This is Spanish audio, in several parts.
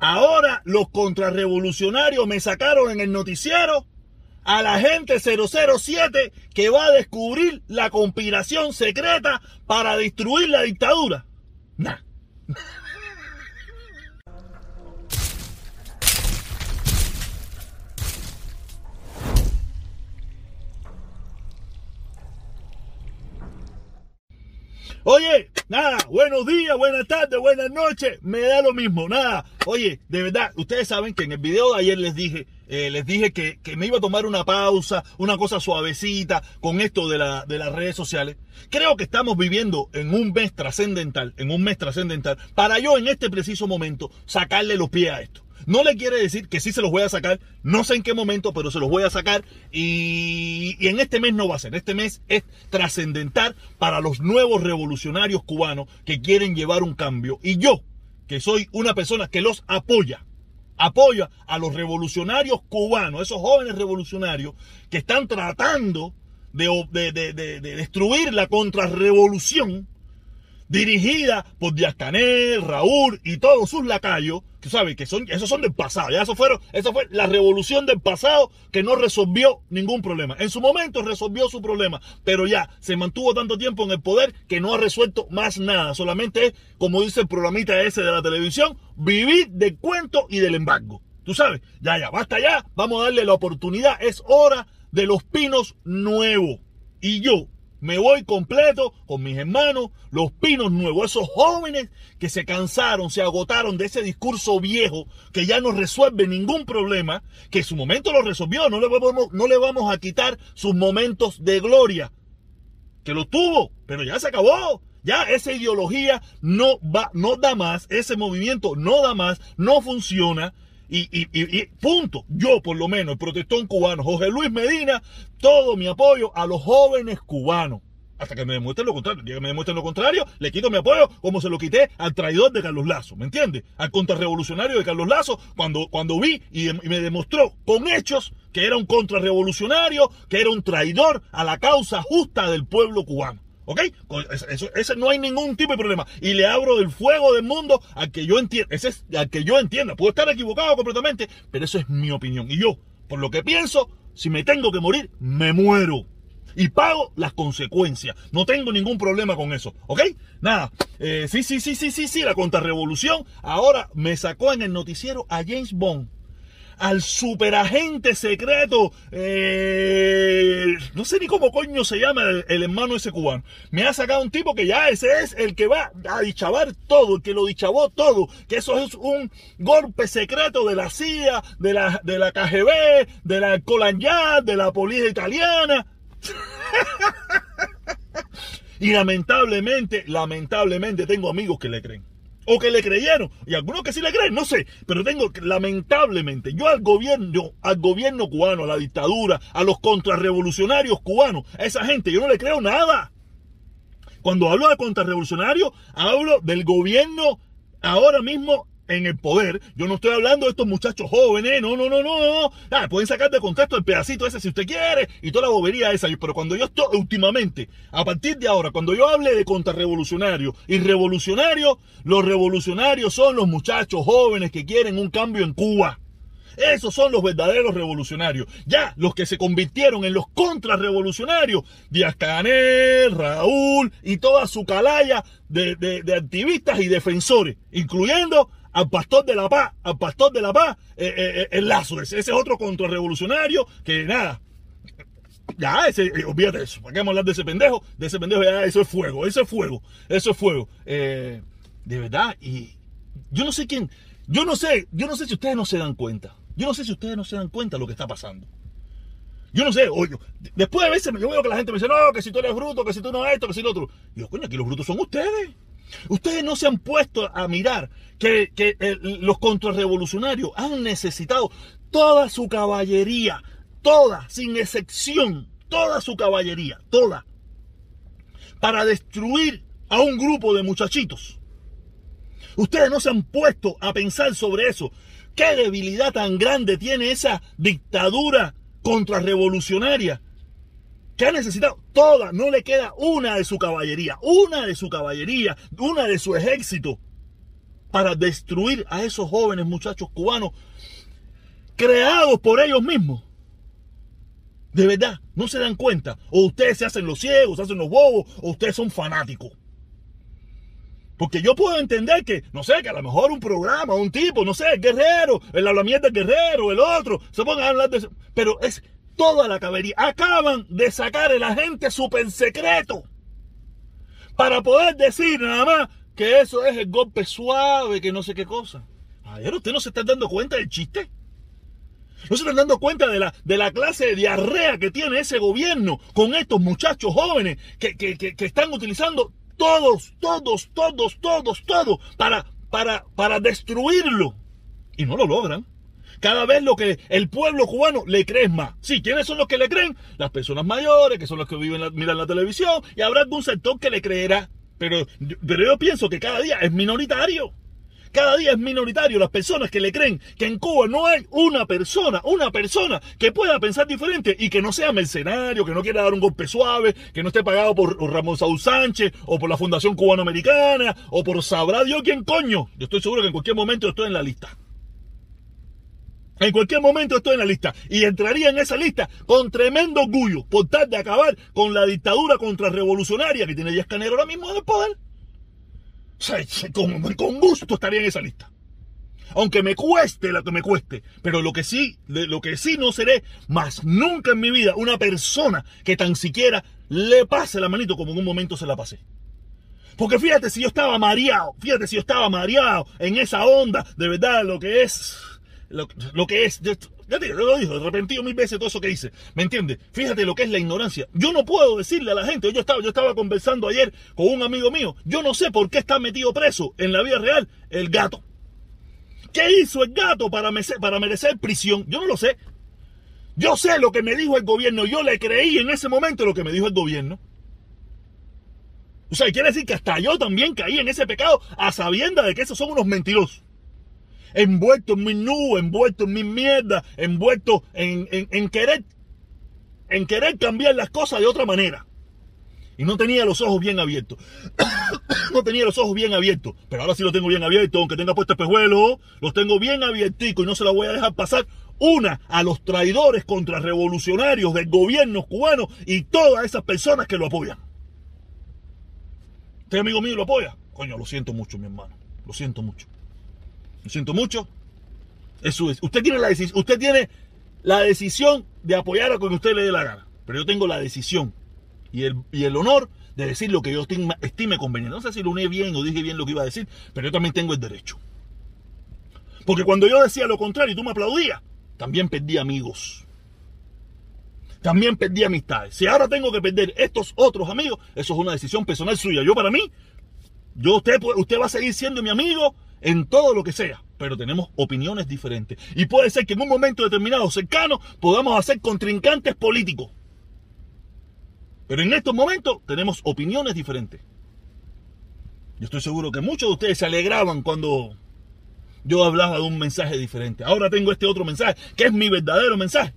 Ahora los contrarrevolucionarios me sacaron en el noticiero a la gente 007 que va a descubrir la conspiración secreta para destruir la dictadura. Nah. Oye, nada, buenos días, buenas tardes, buenas noches, me da lo mismo, nada. Oye, de verdad, ustedes saben que en el video de ayer les dije, eh, les dije que, me iba a tomar una pausa, una cosa suavecita con esto de, la, de las redes sociales. Creo que estamos viviendo en un mes trascendental, en un mes trascendental, para yo en este preciso momento sacarle los pies a esto. No le quiere decir que sí se los voy a sacar, no sé en qué momento, pero se los voy a sacar y, en este mes no va a ser. Este mes es trascendental para los nuevos revolucionarios cubanos que quieren llevar un cambio. Y yo, que soy una persona que los apoya, apoya a los revolucionarios cubanos, esos jóvenes revolucionarios que están tratando de, de destruir la contrarrevolución dirigida por Díaz Canel, Raúl y todos sus lacayos, que sabes que son, esos son del pasado, ya eso fueron, eso fue la revolución del pasado que no resolvió ningún problema. En su momento resolvió su problema, pero ya se mantuvo tanto tiempo en el poder que no ha resuelto más nada. Solamente es, como dice el programita ese de la televisión, vivir del cuento y del embargo. Tú sabes, ya, ya, basta ya, vamos a darle la oportunidad, es hora de los pinos nuevos. Y yo, me voy completo con mis hermanos, los pinos nuevos, esos jóvenes que se cansaron, se agotaron de ese discurso viejo que ya no resuelve ningún problema, que en su momento lo resolvió, no le vamos, no le vamos a quitar sus momentos de gloria, que lo tuvo, pero ya se acabó. Ya esa ideología no va, no da más, ese movimiento no da más, no funciona. Y, y, punto. Yo, por lo menos, el protestón cubano, José Luis Medina, todo mi apoyo a los jóvenes cubanos. Hasta que me demuestren lo contrario. que me demuestren lo contrario, le quito mi apoyo como se lo quité al traidor de Carlos Lazo. ¿Me entiendes? Al contrarrevolucionario de Carlos Lazo, cuando, cuando vi y, y me demostró con hechos que era un contrarrevolucionario, que era un traidor a la causa justa del pueblo cubano. ¿Ok? Eso, ese no hay ningún tipo de problema. Y le abro del fuego del mundo al que yo entienda. Ese es que yo entienda. Puedo estar equivocado completamente, pero eso es mi opinión. Y yo, por lo que pienso, si me tengo que morir, me muero. Y pago las consecuencias. No tengo ningún problema con eso. ¿Ok? Nada. Eh, sí, sí, sí, sí, sí, sí. La contrarrevolución ahora me sacó en el noticiero a James Bond al superagente secreto, eh, no sé ni cómo coño se llama el, hermano ese cubano. Me ha sacado un tipo que ya ese es el que va a dichabar todo, el que lo dichabó todo, que eso es un golpe secreto de la CIA, de la, de la KGB, de la Colanyat, de la policía italiana. y lamentablemente, lamentablemente tengo amigos que le creen o que le creyeron, y algunos que sí le creen, no sé, pero tengo, lamentablemente, yo al gobierno, al gobierno cubano, a la dictadura, a los contrarrevolucionarios cubanos, a esa gente, yo no le creo nada. Cuando hablo de contrarrevolucionarios, hablo del gobierno ahora mismo en el poder. Yo no estoy hablando de estos muchachos jóvenes, no, no, no, no. Ah, pueden sacar de contexto el pedacito ese si usted quiere y toda la bobería esa. Pero cuando yo estoy, últimamente, a partir de ahora, cuando yo hable de contrarrevolucionario y revolucionario, los revolucionarios son los muchachos jóvenes que quieren un cambio en Cuba. Esos son los verdaderos revolucionarios. Ya, los que se convirtieron en los contrarrevolucionarios, Díaz Canel, Raúl y toda su calaya de, de activistas y defensores, incluyendo al pastor de la paz, al pastor de la paz, eh, eh, eh, el lazo, ese, es otro contrarrevolucionario que nada. Ya, ese, olvídate eso. ¿Para qué vamos a hablar de ese pendejo? De ese pendejo, ya, eso es fuego, eso es fuego, eso es fuego. de verdad, y yo no sé quién, yo no sé, yo no sé si ustedes no se dan cuenta. Yo no sé si ustedes no se dan cuenta de lo que está pasando. Yo no sé, oye, después de veces yo veo que la gente me dice, no, que si tú eres bruto, que si tú no esto, que si lo otro. Yo, coño, aquí los brutos son ustedes. Ustedes no se han puesto a mirar que, eh, los contrarrevolucionarios han necesitado toda su caballería, toda, sin excepción, toda su caballería, toda, para destruir a un grupo de muchachitos. Ustedes no se han puesto a pensar sobre eso. ¿Qué debilidad tan grande tiene esa dictadura contrarrevolucionaria que ha necesitado toda, no le queda una de su caballería, una de su caballería, una de su ejército, para destruir a esos jóvenes muchachos cubanos creados por ellos mismos. De verdad, no se dan cuenta. O ustedes se hacen los ciegos, se hacen los bobos, o ustedes son fanáticos. Porque yo puedo entender que, no sé, que a lo mejor un programa, un tipo, no sé, guerrero, el hablamiento del guerrero, el otro, se pongan a hablar de eso. Pero es toda la cabería. Acaban de sacar el agente super secreto. Para poder decir nada más que eso es el golpe suave, que no sé qué cosa. Ayer usted no se está dando cuenta del chiste. No se están dando cuenta de la, de la clase de diarrea que tiene ese gobierno con estos muchachos jóvenes que, que, que están utilizando todos, todos, todos, todos, todos, para, para, para destruirlo. Y no lo logran. Cada vez lo que el pueblo cubano le cree más. Sí, ¿quiénes son los que le creen? Las personas mayores, que son los que viven miran la televisión, y habrá algún sector que le creerá. Pero, pero yo pienso que cada día es minoritario. Cada día es minoritario las personas que le creen que en Cuba no hay una persona, una persona que pueda pensar diferente y que no sea mercenario, que no quiera dar un golpe suave, que no esté pagado por Ramón Saúl Sánchez o por la Fundación Cubano-Americana o por sabrá Dios quién coño. Yo estoy seguro que en cualquier momento estoy en la lista. En cualquier momento estoy en la lista y entraría en esa lista con tremendo orgullo por tal de acabar con la dictadura contrarrevolucionaria que tiene Díaz Canero ahora mismo en el poder con, con gusto estaría en esa lista. Aunque me cueste lo que me cueste. Pero lo que sí, lo que sí no seré más nunca en mi vida una persona que tan siquiera le pase la manito como en un momento se la pasé. Porque fíjate si yo estaba mareado, fíjate si yo estaba mareado en esa onda, de verdad, lo que es, lo, que es, ya te lo dijo, arrepentido mil veces todo eso que hice. ¿Me entiendes? Fíjate lo que es la ignorancia. Yo no puedo decirle a la gente, yo estaba, yo estaba conversando ayer con un amigo mío, yo no sé por qué está metido preso en la vida real el gato. ¿Qué hizo el gato para merecer, para merecer prisión? Yo no lo sé. Yo sé lo que me dijo el gobierno, yo le creí en ese momento lo que me dijo el gobierno. O sea, quiere decir que hasta yo también caí en ese pecado a sabienda de que esos son unos mentirosos envuelto en mi nube, envuelto en mi mierda, envuelto en, en, querer, en querer cambiar las cosas de otra manera. Y no tenía los ojos bien abiertos. no tenía los ojos bien abiertos. Pero ahora sí los tengo bien abiertos, aunque tenga puesto espejuelo. Los tengo bien abierticos y no se la voy a dejar pasar. Una, a los traidores contrarrevolucionarios del gobierno cubano y todas esas personas que lo apoyan. ¿Usted, amigo mío, lo apoya? Coño, lo siento mucho, mi hermano. Lo siento mucho. Lo siento mucho. Es. Usted tiene la usted tiene la decisión de apoyar a quien usted le dé la gana. Pero yo tengo la decisión y el, y el honor de decir lo que yo estime conveniente. No sé si lo uní bien o dije bien lo que iba a decir, pero yo también tengo el derecho. Porque cuando yo decía lo contrario y tú me aplaudías, también perdí amigos. También perdí amistades. Si ahora tengo que perder estos otros amigos, eso es una decisión personal suya. Yo para mí, yo usted, usted va a seguir siendo mi amigo en todo lo que sea, pero tenemos opiniones diferentes. Y puede ser que en un momento determinado, cercano, podamos hacer contrincantes políticos. Pero en estos momentos tenemos opiniones diferentes. Yo estoy seguro que muchos de ustedes se alegraban cuando yo hablaba de un mensaje diferente. Ahora tengo este otro mensaje, que es mi verdadero mensaje.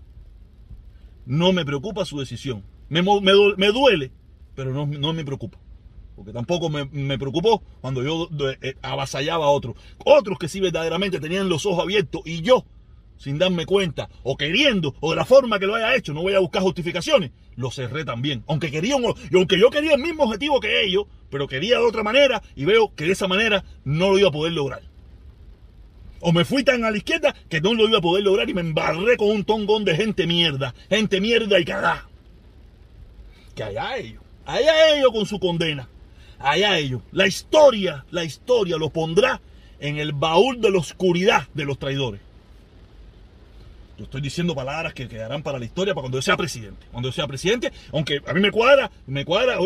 No me preocupa su decisión. Me, me, duele, pero no, no me preocupa porque tampoco me, preocupó cuando yo eh, avasallaba a otros. Otros que sí verdaderamente tenían los ojos abiertos y yo, sin darme cuenta, o queriendo, o de la forma que lo haya hecho, no voy a buscar justificaciones, lo cerré también. Aunque, quería, aunque yo quería el mismo objetivo que ellos, pero quería de otra manera y veo que de esa manera no lo iba a poder lograr. O me fui tan a la izquierda que no lo iba a poder lograr y me embarré con un tongón de gente mierda, gente mierda y cagá. Que allá ellos, allá ellos con su condena allá ellos. La historia, la historia lo pondrá en el baúl de la oscuridad de los traidores. Yo estoy diciendo palabras que quedarán para la historia para cuando yo sea presidente. Cuando yo sea presidente, aunque a mí me cuadra, me cuadra,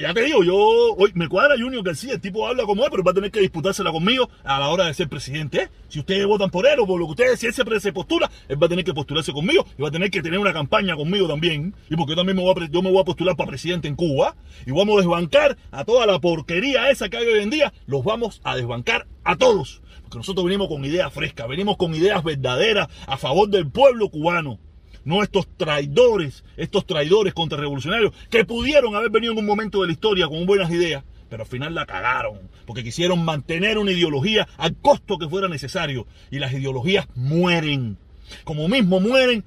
ya te digo, yo hoy me cuadra Junior García, el tipo habla como él, pero va a tener que disputársela conmigo a la hora de ser presidente. ¿eh? Si ustedes votan por él o por lo que ustedes, si él se, postula, él va a tener que postularse conmigo y va a tener que tener una campaña conmigo también. Y porque yo también me voy a, yo me voy a postular para presidente en Cuba y vamos a desbancar a toda la porquería esa que hay hoy en día, los vamos a desbancar a todos porque nosotros venimos con ideas frescas, venimos con ideas verdaderas a favor del pueblo cubano. No estos traidores, estos traidores contrarrevolucionarios que pudieron haber venido en un momento de la historia con buenas ideas, pero al final la cagaron, porque quisieron mantener una ideología al costo que fuera necesario. Y las ideologías mueren, como mismo mueren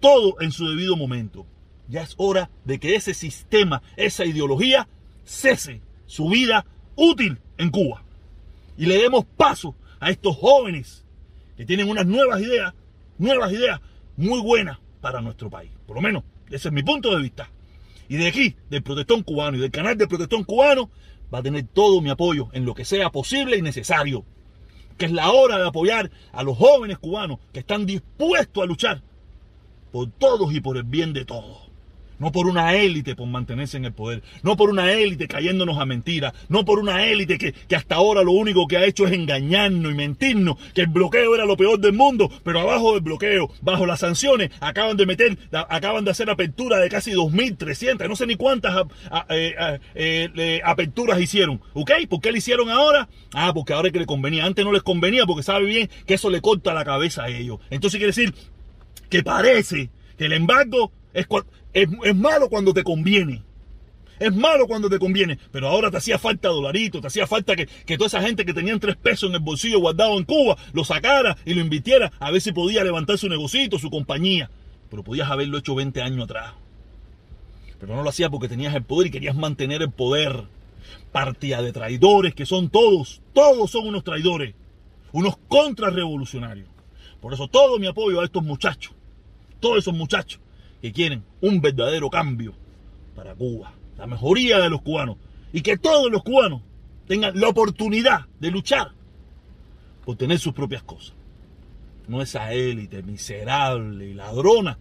todo en su debido momento. Ya es hora de que ese sistema, esa ideología, cese su vida útil en Cuba. Y le demos paso a estos jóvenes que tienen unas nuevas ideas, nuevas ideas muy buenas para nuestro país. Por lo menos, ese es mi punto de vista. Y de aquí, del protestón cubano y del canal del protestón cubano, va a tener todo mi apoyo en lo que sea posible y necesario. Que es la hora de apoyar a los jóvenes cubanos que están dispuestos a luchar por todos y por el bien de todos. No por una élite por mantenerse en el poder. No por una élite cayéndonos a mentiras. No por una élite que, que, hasta ahora lo único que ha hecho es engañarnos y mentirnos. Que el bloqueo era lo peor del mundo. Pero abajo del bloqueo, bajo las sanciones, acaban de meter, acaban de hacer apertura de casi 2.300. No sé ni cuántas eh, eh, aperturas hicieron. ¿Ok? ¿Por qué le hicieron ahora? Ah, porque ahora es que le convenía. Antes no les convenía porque sabe bien que eso le corta la cabeza a ellos. Entonces quiere decir que parece que el embargo es, malo cuando te conviene. Es malo cuando te conviene, pero ahora te hacía falta dolarito, te hacía falta que, que, toda esa gente que tenían tres pesos en el bolsillo guardado en Cuba lo sacara y lo invirtiera a ver si podía levantar su negocito, su compañía. Pero podías haberlo hecho 20 años atrás. Pero no lo hacías porque tenías el poder y querías mantener el poder. Partida de traidores que son todos, todos son unos traidores, unos contrarrevolucionarios. Por eso todo mi apoyo a estos muchachos, todos esos muchachos que quieren un verdadero cambio para Cuba, la mejoría de los cubanos y que todos los cubanos tengan la oportunidad de luchar por tener sus propias cosas. No esa élite miserable y ladrona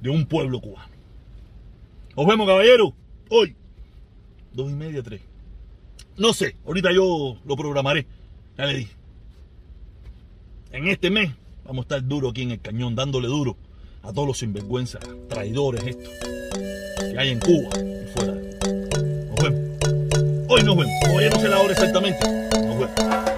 de un pueblo cubano. Nos vemos, caballero. Hoy, dos y media, tres. No sé, ahorita yo lo programaré. Ya le dije. En este mes vamos a estar duro aquí en el cañón, dándole duro a todos los sinvergüenzas, traidores estos que hay en Cuba y fuera. Nos vemos. Hoy nos vemos. Hoy no sé la hora exactamente. Nos vemos.